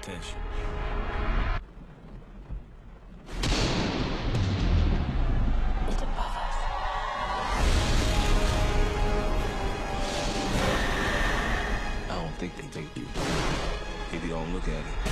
attention. I don't think they think you. Maybe don't look at it.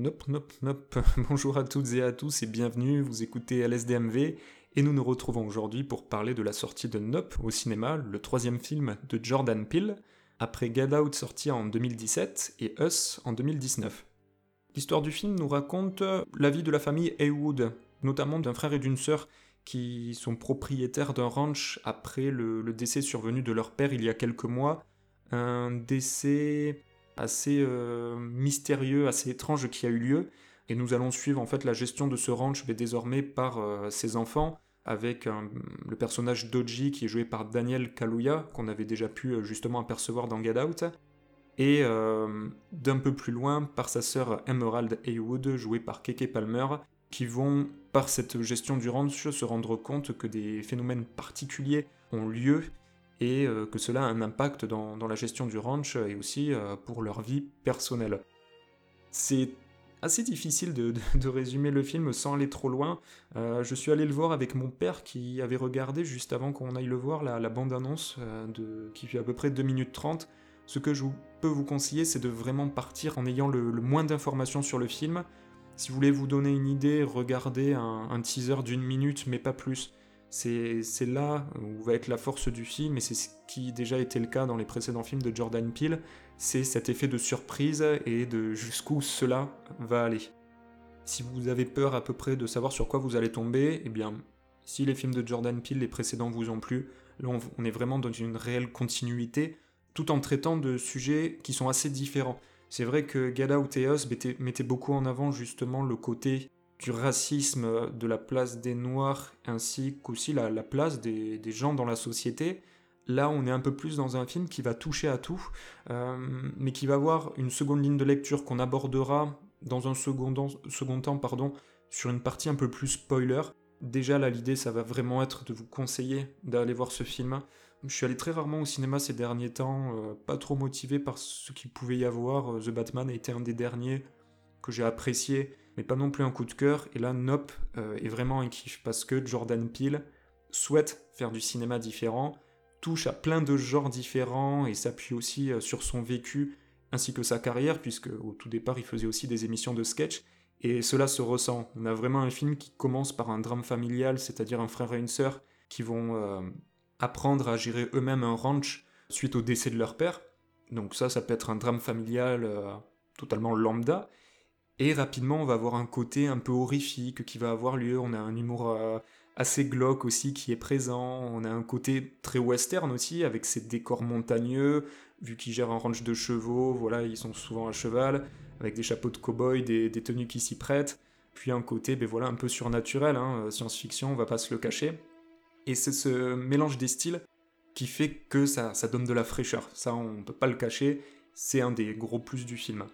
Nope, nope, nope. Bonjour à toutes et à tous et bienvenue, vous écoutez LSDMV et nous nous retrouvons aujourd'hui pour parler de la sortie de Nope au cinéma, le troisième film de Jordan Peele, après Get Out sorti en 2017 et Us en 2019. L'histoire du film nous raconte la vie de la famille Haywood, notamment d'un frère et d'une sœur qui sont propriétaires d'un ranch après le décès survenu de leur père il y a quelques mois. Un décès assez euh, mystérieux, assez étrange qui a eu lieu. Et nous allons suivre en fait la gestion de ce ranch mais désormais par euh, ses enfants, avec le personnage Doji qui est joué par Daniel Kaluuya, qu'on avait déjà pu euh, justement apercevoir dans Get Out, et d'un peu plus loin par sa sœur Emerald Haywood, jouée par Keke Palmer, qui vont, par cette gestion du ranch, se rendre compte que des phénomènes particuliers ont lieu et euh, que cela a un impact dans, la gestion du ranch et aussi euh, pour leur vie personnelle. C'est assez difficile de, résumer le film sans aller trop loin. Euh, je suis allé le voir avec mon père qui avait regardé juste avant qu'on aille le voir la, bande-annonce euh, de- qui fait à peu près 2 minutes 30. Ce que je peux vous conseiller, c'est de vraiment partir en ayant le, moins d'informations sur le film. Si vous voulez vous donner une idée, regardez un teaser d'une minute, mais pas plus. C'est là où va être la force du film, et c'est ce qui déjà était le cas dans les précédents films de Jordan Peele, c'est cet effet de surprise et de jusqu'où cela va aller. Si vous avez peur à peu près de savoir sur quoi vous allez tomber, eh bien, si les films de Jordan Peele, les précédents vous ont plu, là on, est vraiment dans une réelle continuité, tout en traitant de sujets qui sont assez différents. C'est vrai que Get Out et Us mettaient beaucoup en avant justement le côté du racisme, de la place des Noirs, ainsi qu'aussi la, la place des, gens dans la société. Là, on est un peu plus dans un film qui va toucher à tout, euh, mais qui va avoir une seconde ligne de lecture qu'on abordera dans un second, second temps pardon, sur une partie un peu plus spoiler. Déjà, là, l'idée, ça va vraiment être de vous conseiller d'aller voir ce film. Je suis allé très rarement au cinéma ces derniers temps, euh, pas trop motivé par ce qu'il pouvait y avoir. Euh, The Batman a été un des derniers que j'ai apprécié, mais pas non plus un coup de cœur. Et là, Nope euh, est vraiment un kiff parce que Jordan Peele souhaite faire du cinéma différent, touche à plein de genres différents et s'appuie aussi euh, sur son vécu ainsi que sa carrière, puisque au tout départ, il faisait aussi des émissions de sketch. Et cela se ressent. On a vraiment un film qui commence par un drame familial, c'est-à-dire un frère et une sœur qui vont euh, apprendre à gérer eux-mêmes un ranch suite au décès de leur père. Donc ça, ça peut être un drame familial totalement lambda. Et rapidement, on va avoir un côté un peu horrifique qui va avoir lieu. On a un humour euh, assez glauque aussi qui est présent. On a un côté très western aussi, avec ces décors montagneux. Vu qu'ils gèrent un ranch de chevaux, voilà, ils sont souvent à cheval, avec des chapeaux de cow-boy, des, des tenues qui s'y prêtent. Puis un côté, ben voilà, un peu surnaturel, hein, euh, science-fiction, on va pas se le cacher. Et c'est ce mélange des styles qui fait que ça, ça donne de la fraîcheur. Ça, on peut pas le cacher. C'est un des gros plus du film.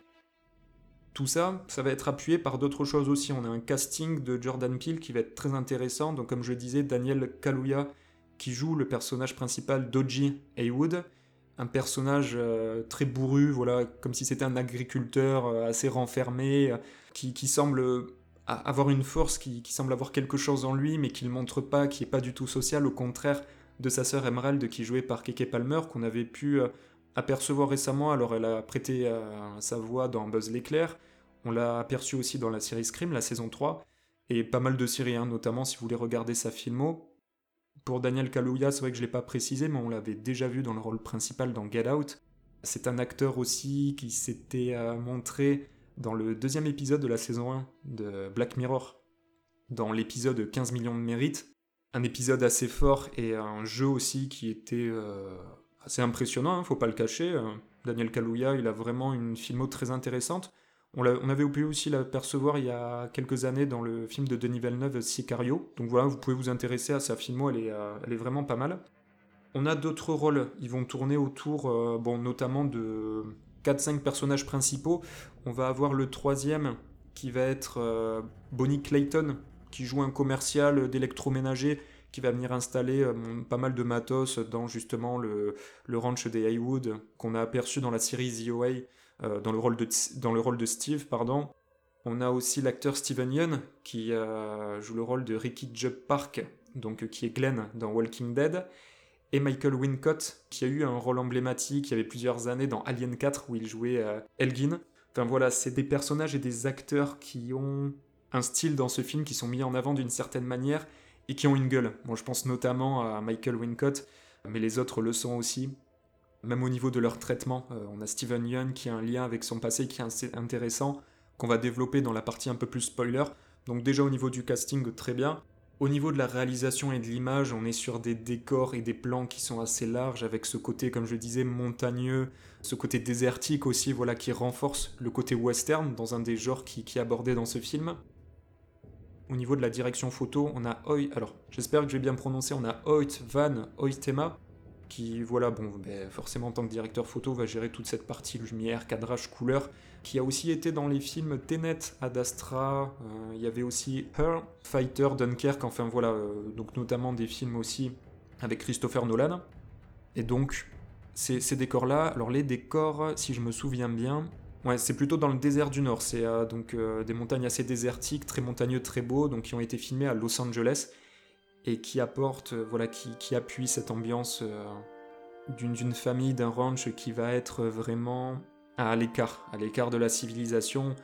Tout ça, ça va être appuyé par d'autres choses aussi. On a un casting de Jordan Peele qui va être très intéressant. Donc, comme je disais, Daniel Kaluuya qui joue le personnage principal Doji Haywood, un personnage euh, très bourru, voilà, comme si c'était un agriculteur euh, assez renfermé, euh, qui, semble avoir une force, qui, semble avoir quelque chose en lui, mais qui ne montre pas, qui est pas du tout social, au contraire de sa sœur Emerald, qui jouée par Keke Palmer, qu'on avait pu apercevoir récemment. Alors, elle a prêté sa voix dans Buzz l'éclair. On l'a aperçu aussi dans la série Scream, la saison 3, et pas mal de séries, hein, notamment si vous voulez regarder sa filmo. Pour Daniel Kaluuya, c'est vrai que je l'ai pas précisé, mais on l'avait déjà vu dans le rôle principal dans Get Out. C'est un acteur aussi qui s'était euh, montré dans le deuxième épisode de la saison 1 de Black Mirror, dans l'épisode 15 millions de mérites. Un épisode assez fort et un jeu aussi qui était euh, assez impressionnant, hein, faut pas le cacher. Euh, Daniel Kaluuya, il a vraiment une filmo très intéressante. On, avait pu aussi l'apercevoir il y a quelques années dans le film de Denis Villeneuve, Sicario. Donc voilà, vous pouvez vous intéresser à sa filmo, elle est, elle est vraiment pas mal. On a d'autres rôles, ils vont tourner autour, bon, notamment de 4-5 personnages principaux. On va avoir le troisième qui va être Bonnie Clayton, qui joue un commercial d'électroménager qui va venir installer euh, pas mal de matos dans justement le, le ranch des Haywood qu'on a aperçu dans la série The OA euh, dans, le rôle de, dans le rôle de Steve. pardon. On a aussi l'acteur Steven Yeun qui euh, joue le rôle de Ricky Jubb Park, donc qui est Glenn dans Walking Dead, et Michael Wincott qui a eu un rôle emblématique il y avait plusieurs années dans Alien 4 où il jouait Elgin. Enfin voilà, c'est des personnages et des acteurs qui ont un style dans ce film qui sont mis en avant d'une certaine manière et qui ont une gueule. Moi, je pense notamment à Michael Wincott, mais les autres le sont aussi. Même au niveau de leur traitement, euh, on a Steven Yeun qui a un lien avec son passé qui est assez intéressant, qu'on va développer dans la partie un peu plus spoiler. Donc déjà au niveau du casting, très bien. Au niveau de la réalisation et de l'image, on est sur des décors et des plans qui sont assez larges, avec ce côté, comme je disais, montagneux, ce côté désertique aussi, voilà, qui renforce le côté western dans un des genres qui, qui est abordé dans ce film. Au niveau de la direction photo, on a Hoy, alors j'espère que j'ai bien prononcé, on a Hoyt Van Hoytema, qui, voilà, bon, ben, forcément en tant que directeur photo, va gérer toute cette partie lumière, cadrage, couleur, qui a aussi été dans les films Tenet, Ad Astra, euh, il y avait aussi Her, Fighter, Dunkirk, enfin voilà, euh, donc notamment des films aussi avec Christopher Nolan. Et donc, ces, ces décors-là, alors les décors, si je me souviens bien, Ouais, c'est plutôt dans le désert du Nord. C'est euh, donc des montagnes assez désertiques, très montagneux, très beaux, donc qui ont été filmés à Los Angeles et qui apportent, euh, voilà, qui, qui appuient cette ambiance d'une famille, d'un ranch qui va être vraiment à l'écart, à l'écart de la civilisation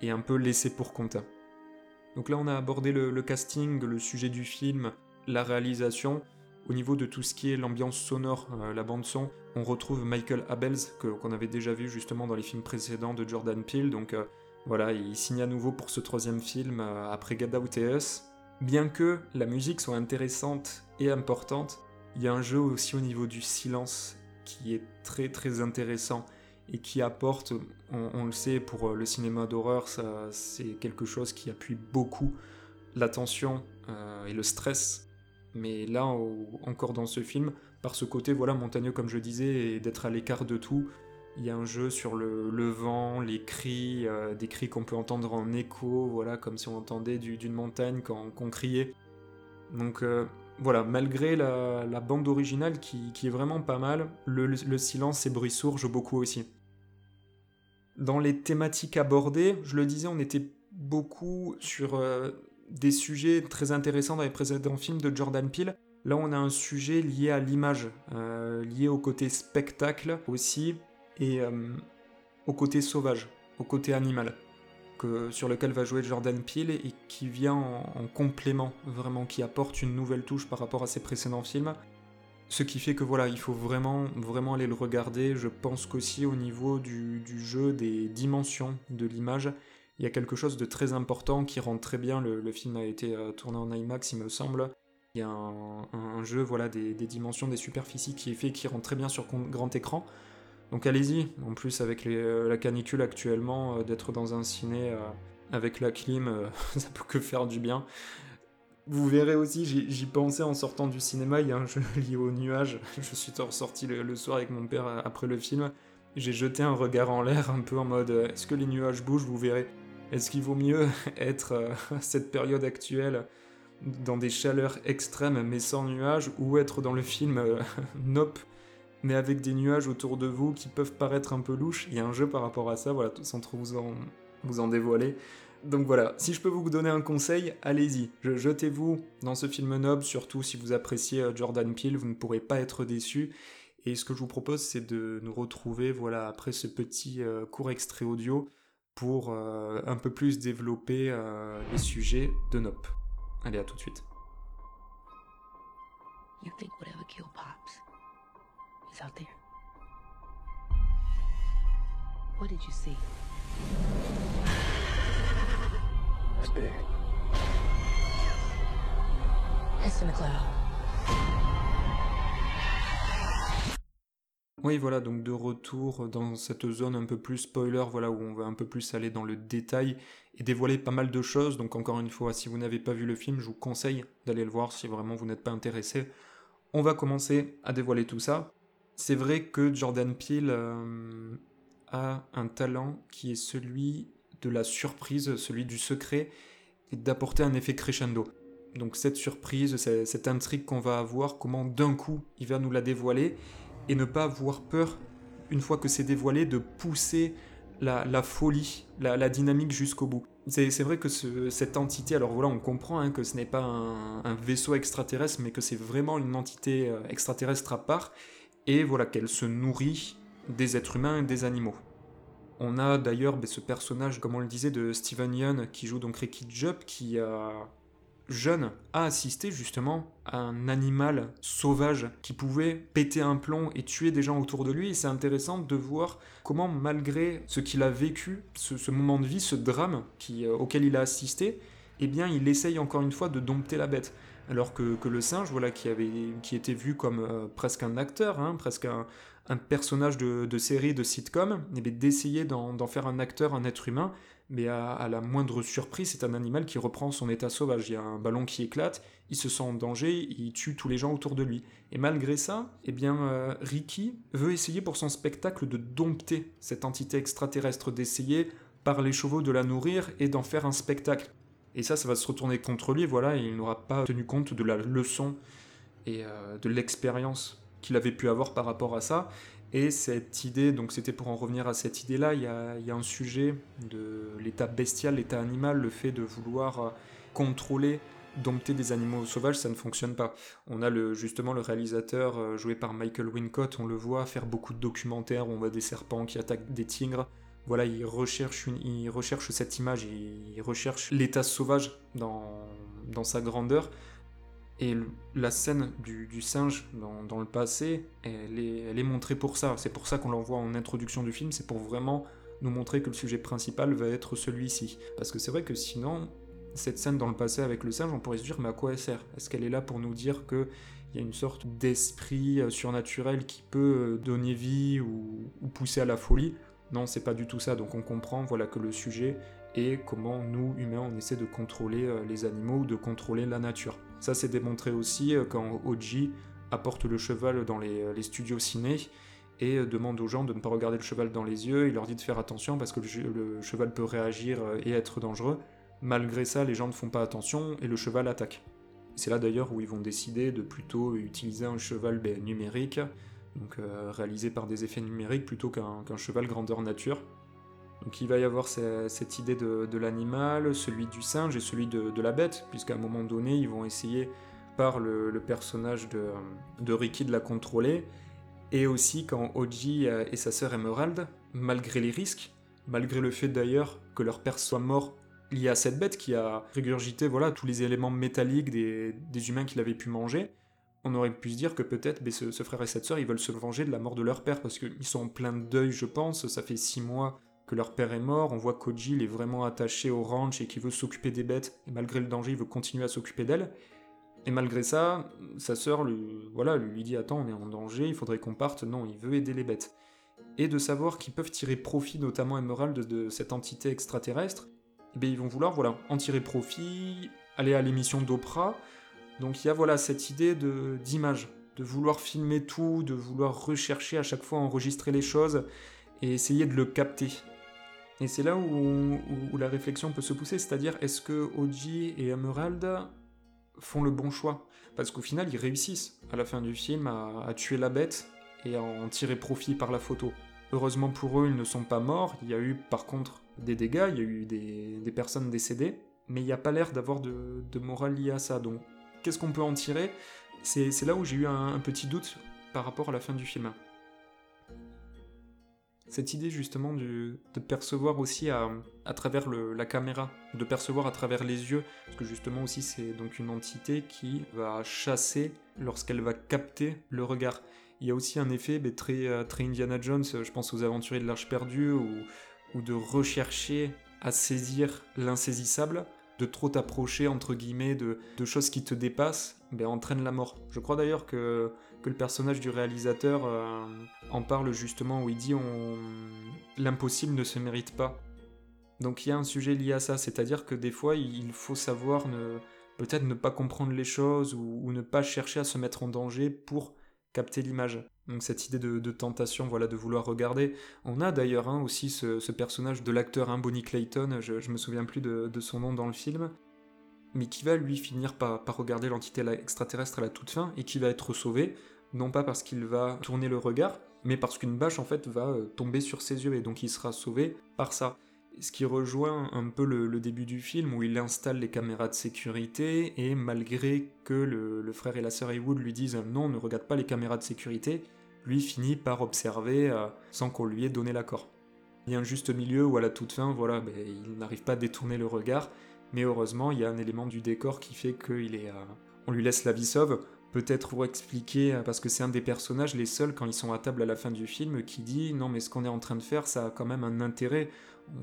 et un peu laissé pour compte. Donc là, on a abordé le casting, le sujet du film, la réalisation. Au niveau de tout ce qui est l'ambiance sonore, euh, la bande son, on retrouve Michael Abels, qu'on avait déjà vu justement dans les films précédents de Jordan Peele, donc euh, voilà, il signe à nouveau pour ce troisième film euh, après Get Out et Us. Bien que la musique soit intéressante et importante, il y a un jeu aussi au niveau du silence qui est très très intéressant et qui apporte, on, le sait pour le cinéma d'horreur, c'est quelque chose qui appuie beaucoup l'attention et le stress. Mais là, encore dans ce film, par ce côté voilà montagneux comme je disais et d'être à l'écart de tout, il y a un jeu sur le, vent, les cris, euh, des cris qu'on peut entendre en écho, voilà comme si on entendait d'une montagne quand on criait. Donc euh, voilà, malgré la, bande originale qui, est vraiment pas mal, le, silence et bruits sourds jouent beaucoup aussi. Dans les thématiques abordées, je le disais, on était beaucoup sur euh, des sujets très intéressants dans les précédents films de Jordan Peele. Là, on a un sujet lié à l'image, lié au côté spectacle aussi, et euh, au côté sauvage, au côté animal, que, sur lequel va jouer Jordan Peele et qui vient en, complément, vraiment, qui apporte une nouvelle touche par rapport à ses précédents films. Ce qui fait que voilà, il faut vraiment, vraiment aller le regarder. Je pense qu'aussi au niveau du jeu, des dimensions de l'image, il y a quelque chose de très important qui rend très bien. Le, film a été euh, tourné en IMAX, il me semble. Il y a un, jeu, voilà, des, dimensions, des superficies qui est fait, qui rend très bien sur grand écran. Donc allez-y. En plus, avec euh, la canicule actuellement, euh, d'être dans un ciné avec la clim, ça peut que faire du bien. Vous verrez aussi, j'y pensais en sortant du cinéma, il y a un jeu lié au nuage. Je suis ressorti le soir avec mon père après le film. J'ai jeté un regard en l'air un peu en mode est-ce que les nuages bougent Vous verrez. Est-ce qu'il vaut mieux être euh, à cette période actuelle dans des chaleurs extrêmes mais sans nuages ou être dans le film euh, Nope mais avec des nuages autour de vous qui peuvent paraître un peu louches Il y a un jeu par rapport à ça, voilà, sans trop vous en, vous en dévoiler. Donc voilà, si je peux vous donner un conseil, allez-y, jetez-vous dans ce film Nob, surtout si vous appréciez euh, Jordan Peele, vous ne pourrez pas être déçu. Et ce que je vous propose, c'est de nous retrouver, voilà, après ce petit court extrait audio, pour euh, un peu plus développer euh, les sujets de NOP. Allez, à tout de suite. You think whatever killed Pops is out there? What did you see? It's big. It's in the cloud. Oui, voilà, donc de retour dans cette zone un peu plus spoiler, voilà, où on va un peu plus aller dans le détail et dévoiler pas mal de choses. Donc encore une fois, si vous n'avez pas vu le film, je vous conseille d'aller le voir si vraiment vous n'êtes pas intéressé. On va commencer à dévoiler tout ça. C'est vrai que Jordan Peele euh, a un talent qui est celui de la surprise, celui du secret, et d'apporter un effet crescendo. Donc cette surprise, cette intrigue qu'on va avoir, comment d'un coup il va nous la dévoiler, et ne pas avoir peur, une fois que c'est dévoilé, de pousser la, folie, la, dynamique jusqu'au bout. C'est vrai que cette entité, alors voilà, on comprend hein, que ce n'est pas un, vaisseau extraterrestre, mais que c'est vraiment une entité euh, extraterrestre à part, et voilà qu'elle se nourrit des êtres humains et des animaux. On a d'ailleurs ben, ce personnage, comme on le disait, de Steven Yeun, qui joue donc Ricky Jupp, qui jeune a assisté justement à un animal sauvage qui pouvait péter un plomb et tuer des gens autour de lui. Et c'est intéressant de voir comment, malgré ce qu'il a vécu, ce, moment de vie, ce drame euh, auquel il a assisté, eh bien, il essaye encore une fois de dompter la bête. Alors que, le singe, voilà, qui, était vu comme euh, presque un acteur, hein, presque un, personnage de, série, de sitcom, eh d'essayer d'en faire un acteur, un être humain, mais à, la moindre surprise, c'est un animal qui reprend son état sauvage. Il y a un ballon qui éclate, il se sent en danger, il tue tous les gens autour de lui. Et malgré ça, eh bien, euh, Ricky veut essayer pour son spectacle de dompter cette entité extraterrestre, d'essayer par les chevaux de la nourrir et d'en faire un spectacle. Et ça, ça va se retourner contre lui, voilà, et il n'aura pas tenu compte de la leçon et euh, de l'expérience qu'il avait pu avoir par rapport à ça. Et cette idée, donc c'était pour en revenir à cette idée-là, il y a, un sujet de l'état bestial, l'état animal, le fait de vouloir euh, contrôler, dompter des animaux sauvages, ça ne fonctionne pas. On a justement le réalisateur euh, joué par Michael Wincott, on le voit faire beaucoup de documentaires où on voit des serpents qui attaquent des tigres. Voilà, il recherche, il cette image, il recherche l'état sauvage dans, sa grandeur. Et la scène du, singe dans, le passé, elle est, montrée pour ça. C'est pour ça qu'on l'envoie en introduction du film, c'est pour vraiment nous montrer que le sujet principal va être celui-ci. Parce que c'est vrai que sinon, cette scène dans le passé avec le singe, on pourrait se dire, mais à quoi elle sert? Est-ce qu'elle est là pour nous dire qu'il y a une sorte d'esprit euh, surnaturel qui peut euh, donner vie ou pousser à la folie? Non, c'est pas du tout ça. Donc on comprend voilà, que le sujet est comment nous, humains, on essaie de contrôler euh, les animaux ou de contrôler la nature. Ça, c'est démontré aussi euh, quand Oji apporte le cheval dans les, euh, studios ciné et demande aux gens de ne pas regarder le cheval dans les yeux. Il leur dit de faire attention parce que le, cheval peut réagir et être dangereux. Malgré ça, les gens ne font pas attention et le cheval attaque. C'est là d'ailleurs où ils vont décider de plutôt utiliser un cheval ben, numérique, donc réalisé par des effets numériques plutôt qu'un cheval grandeur nature. Donc il va y avoir cette idée de, l'animal, celui du singe et celui de, la bête, puisqu'à un moment donné, ils vont essayer par le, personnage de, Ricky de la contrôler, et aussi quand Oji et sa sœur Emerald, malgré les risques, malgré le fait d'ailleurs que leur père soit mort lié à cette bête qui a régurgité voilà, tous les éléments métalliques des, humains qu'il avait pu manger, on aurait pu se dire que peut-être ben, ce, frère et cette sœur, ils veulent se venger de la mort de leur père, parce qu'ils sont en plein deuil, je pense, ça fait six mois que leur père est mort, on voit qu'Oji est vraiment attaché au ranch et qu'il veut s'occuper des bêtes, et malgré le danger, il veut continuer à s'occuper d'elles. Et malgré ça, sa sœur lui, voilà, lui dit Attends, on est en danger, il faudrait qu'on parte. Non, il veut aider les bêtes. Et de savoir qu'ils peuvent tirer profit, notamment Emerald, de, de cette entité extraterrestre, et eh bien ils vont vouloir voilà, en tirer profit, aller à l'émission d'Oprah. Donc il y a voilà, cette idée d'image, de, vouloir filmer tout, de vouloir rechercher à chaque fois enregistrer les choses et essayer de le capter. Et c'est là où, la réflexion peut se pousser, c'est-à-dire est-ce que Oji et Emerald font le bon choix? Parce qu'au final, ils réussissent à la fin du film à, tuer la bête et à en tirer profit par la photo. Heureusement pour eux, ils ne sont pas morts, il y a eu par contre des dégâts, il y a eu des, personnes décédées, mais il n'y a pas l'air d'avoir de, morale liée à ça. Qu'est-ce qu'on peut en tirer. C'est là où j'ai eu un petit doute par rapport à la fin du film. Cette idée justement de percevoir aussi à, travers la caméra, de percevoir à travers les yeux, parce que justement aussi c'est donc une entité qui va chasser lorsqu'elle va capter le regard. Il y a aussi un effet ben, très, euh, très Indiana Jones, je pense aux aventuriers de l'Arche perdue, ou de rechercher à saisir l'insaisissable, de trop t'approcher, entre guillemets, de, choses qui te dépassent, ben, entraîne la mort. Je crois d'ailleurs que, que le personnage du réalisateur euh, en parle justement, où il dit on... l'impossible ne se mérite pas. Donc il y a un sujet lié à ça, c'est-à-dire que des fois il faut savoir ne... peut-être ne pas comprendre les choses ou, ne pas chercher à se mettre en danger pour capter l'image. Donc cette idée de, tentation, voilà, de vouloir regarder. On a d'ailleurs hein, aussi ce, personnage de l'acteur hein, Bonnie Clayton, je, ne me souviens plus de, son nom dans le film, mais qui va lui finir par, regarder l'entité extraterrestre à la toute fin et qui va être sauvé, non pas parce qu'il va tourner le regard, mais parce qu'une bâche en fait va euh, tomber sur ses yeux et donc il sera sauvé par ça. Ce qui rejoint un peu le, début du film où il installe les caméras de sécurité et malgré que le, le frère et la sœur Heywood lui disent non, ne regarde pas les caméras de sécurité, lui finit par observer euh, sans qu'on lui ait donné l'accord. Il y a un juste milieu où à la toute fin, voilà, ben, il n'arrive pas à détourner le regard, mais heureusement, il y a un élément du décor qui fait qu'il est, euh, on lui laisse la vie sauve. Peut-être pour expliquer, euh, parce que c'est un des personnages, les seuls quand ils sont à table à la fin du film, qui dit non mais ce qu'on est en train de faire, ça a quand même un intérêt.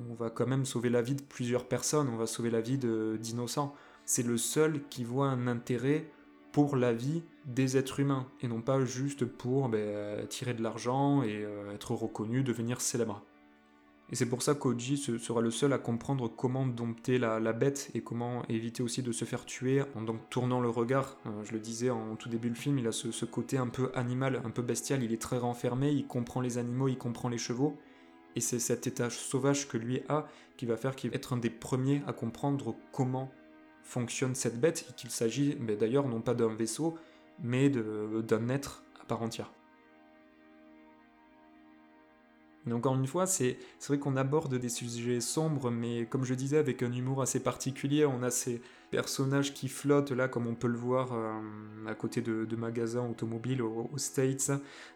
On va quand même sauver la vie de plusieurs personnes, on va sauver la vie d'innocents. C'est le seul qui voit un intérêt pour la vie des êtres humains et non pas juste pour ben, tirer de l'argent et euh, être reconnu, devenir célèbre. Et c'est pour ça qu'Oji sera le seul à comprendre comment dompter la, bête et comment éviter aussi de se faire tuer en donc tournant le regard. Euh, je le disais en tout début du film, il a ce, côté un peu animal, un peu bestial, il est très renfermé, il comprend les animaux, il comprend les chevaux. Et c'est cet état sauvage que lui a qui va faire qu'il va être un des premiers à comprendre comment fonctionne cette bête, et qu'il s'agit d'ailleurs non pas d'un vaisseau, mais d'un être à part entière. Mais encore une fois, c'est vrai qu'on aborde des sujets sombres, mais comme je disais, avec un humour assez particulier, on a ces personnages qui flottent là, comme on peut le voir euh, à côté de, magasins automobiles aux, States,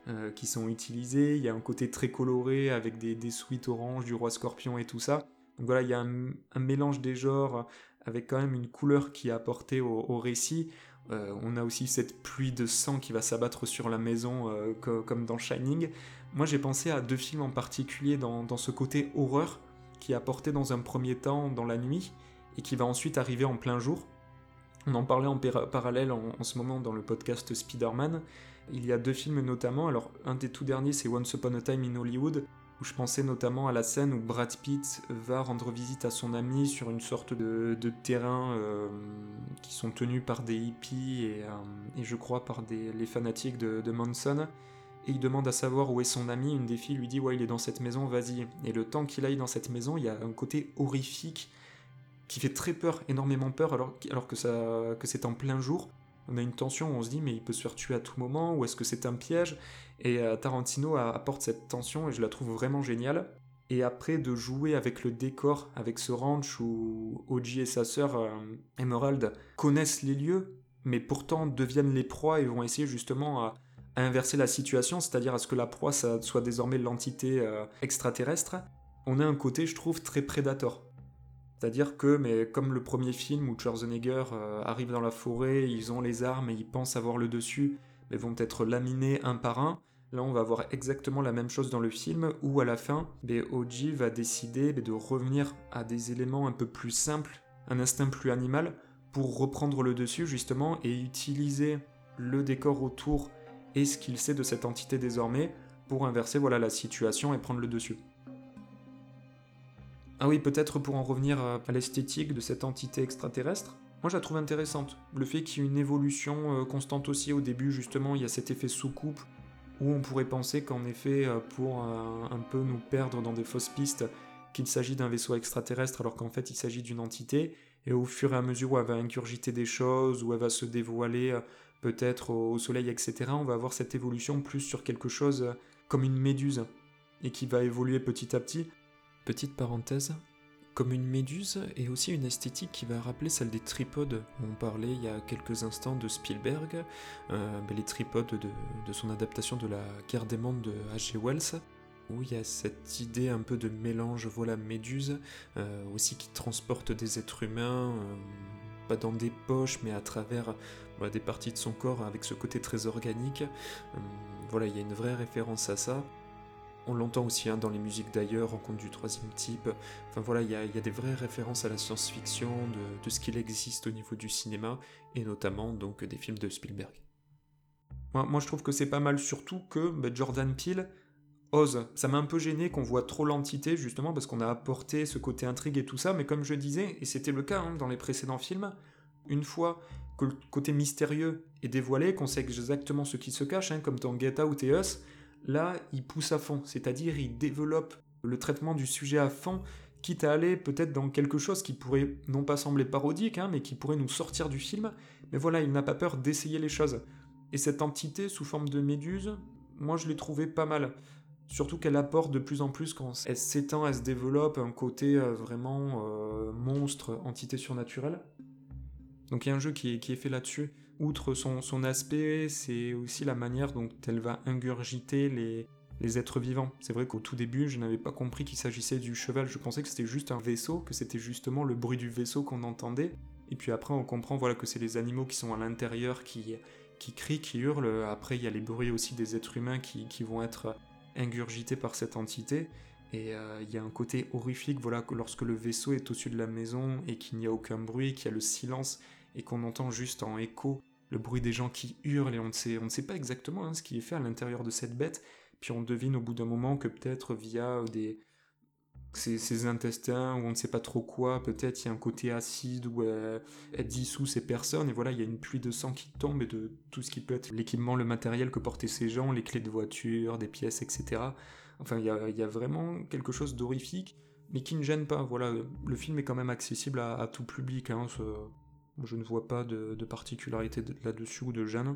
euh, qui sont utilisés. Il y a un côté très coloré avec des, des suites oranges, du roi scorpion et tout ça. Donc voilà, il y a un mélange des genres avec quand même une couleur qui est apportée au, récit. Euh, on a aussi cette pluie de sang qui va s'abattre sur la maison euh, comme dans Shining. Moi j'ai pensé à deux films en particulier dans, ce côté horreur qui est apporté dans un premier temps dans la nuit et qui va ensuite arriver en plein jour. On en parlait en parallèle en, en, ce moment dans le podcast Spider-Man. Il y a deux films notamment, alors un des tout derniers c'est Once Upon a Time in Hollywood, je pensais notamment à la scène où Brad Pitt va rendre visite à son ami sur une sorte de, terrain euh, qui sont tenus par des hippies et, euh, je crois par des, les fanatiques de, Manson. Et il demande à savoir où est son ami. Une des filles lui dit Ouais, il est dans cette maison, vas-y. Et le temps qu'il aille dans cette maison, il y a un côté horrifique qui fait très peur, énormément peur, alors, alors que, que c'est en plein jour. On a une tension on se dit Mais il peut se faire tuer à tout moment, ou est-ce que c'est un piège? Et euh, Tarantino apporte cette tension et je la trouve vraiment géniale. Et après de jouer avec le décor, avec ce ranch où Oji et sa sœur euh, Emerald connaissent les lieux, mais pourtant deviennent les proies et vont essayer justement à, inverser la situation, c'est-à-dire à ce que la proie soit désormais l'entité euh, extraterrestre, on a un côté, je trouve, très prédateur. C'est-à-dire que, mais comme le premier film où Schwarzenegger arrive dans la forêt, ils ont les armes et ils pensent avoir le dessus, mais vont être laminés un par un, Là, on va voir exactement la même chose dans le film où à la fin, Oji va décider de revenir à des éléments un peu plus simples, un instinct plus animal, pour reprendre le dessus justement et utiliser le décor autour et ce qu'il sait de cette entité désormais pour inverser voilà la situation et prendre le dessus. Ah oui, peut-être pour en revenir à l'esthétique de cette entité extraterrestre, moi je la trouve intéressante. Le fait qu'il y ait une évolution euh, constante aussi au début, justement, il y a cet effet sous-coupe où on pourrait penser qu'en effet, euh, pour euh, un peu nous perdre dans des fausses pistes, qu'il s'agit d'un vaisseau extraterrestre alors qu'en fait il s'agit d'une entité, et au fur et à mesure où elle va ingurgiter des choses, où elle va se dévoiler peut-être au soleil, etc., on va avoir cette évolution plus sur quelque chose comme une méduse, et qui va évoluer petit à petit. Petite parenthèse, comme une méduse et aussi une esthétique qui va rappeler celle des tripodes. On parlait il y a quelques instants de Spielberg, euh, ben, les tripodes de, son adaptation de la guerre des mondes de H.G. Wells, où il y a cette idée un peu de mélange, voilà, méduse, euh, aussi qui transporte des êtres humains, euh, pas dans des poches, mais à travers des parties de son corps avec ce côté très organique. voilà, il y a une vraie référence à ça. On l'entend aussi hein, dans les musiques d'ailleurs, Rencontre du troisième type. Enfin voilà, il y, a des vraies références à la science-fiction, de, ce qu'il existe au niveau du cinéma, et notamment donc des films de Spielberg. Moi, je trouve que c'est pas mal, surtout que bah, Jordan Peele ose. Ça m'a un peu gêné qu'on voit trop l'entité, justement, parce qu'on a apporté ce côté intrigue et tout ça, mais comme je disais, et c'était le cas hein, dans les précédents films, une fois que le côté mystérieux est dévoilé, qu'on sait exactement ce qui se cache, hein, comme dans Get Out et Us, là, il pousse à fond, c'est-à-dire il développe le traitement du sujet à fond, quitte à aller peut-être dans quelque chose qui pourrait non pas sembler parodique, hein, mais qui pourrait nous sortir du film, mais voilà, il n'a pas peur d'essayer les choses. Et cette entité sous forme de méduse, moi je l'ai trouvé pas mal. Surtout qu'elle apporte de plus en plus quand elle s'étend, elle se développe un côté euh, vraiment euh, monstre, entité surnaturelle. Donc il y a un jeu qui est, fait là-dessus. Outre son, aspect, c'est aussi la manière dont elle va ingurgiter les, les êtres vivants. C'est vrai qu'au tout début, je n'avais pas compris qu'il s'agissait du cheval. Je pensais que c'était juste un vaisseau, que c'était justement le bruit du vaisseau qu'on entendait. Et puis après, on comprend voilà que c'est les animaux qui sont à l'intérieur qui, qui crient, qui hurlent. Après, il y a les bruits aussi des êtres humains qui, qui vont être ingurgité par cette entité. Et euh, il y a un côté horrifique, voilà, lorsque le vaisseau est au-dessus de la maison et qu'il n'y a aucun bruit, qu'il y a le silence et qu'on entend juste en écho le bruit des gens qui hurlent et on ne sait, pas exactement hein, ce qui est fait à l'intérieur de cette bête. Puis on devine au bout d'un moment que peut-être via des, ses, intestins on ne sait pas trop quoi, peut-être il y a un côté acide euh, elle dissout ces personnes et voilà il y a une pluie de sang qui tombe et de tout ce qui peut être l'équipement, le matériel que portaient ces gens, les clés de voiture, des pièces, etc. Enfin il y a, vraiment quelque chose d'horrifique mais qui ne gêne pas. Voilà, le film est quand même accessible à, tout public. Hein, je ne vois pas de, particularité là-dessus ou de gêne.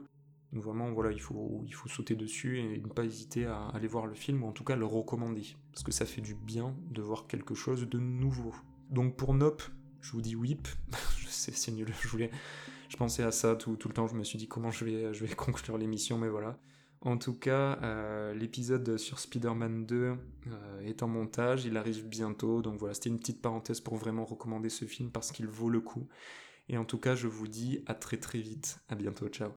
Donc vraiment, voilà, il faut, il faut sauter dessus et ne pas hésiter à aller voir le film, ou en tout cas le recommander. Parce que ça fait du bien de voir quelque chose de nouveau. Donc pour Nope, je vous dis whip. je sais, c'est nul, je voulais... Je pensais à ça tout, le temps, je me suis dit comment je vais, je vais conclure l'émission, mais voilà. En tout cas, euh, l'épisode sur Spider-Man 2 euh, est en montage, il arrive bientôt, donc voilà, c'était une petite parenthèse pour vraiment recommander ce film parce qu'il vaut le coup. Et en tout cas, je vous dis à très très vite, à bientôt, ciao.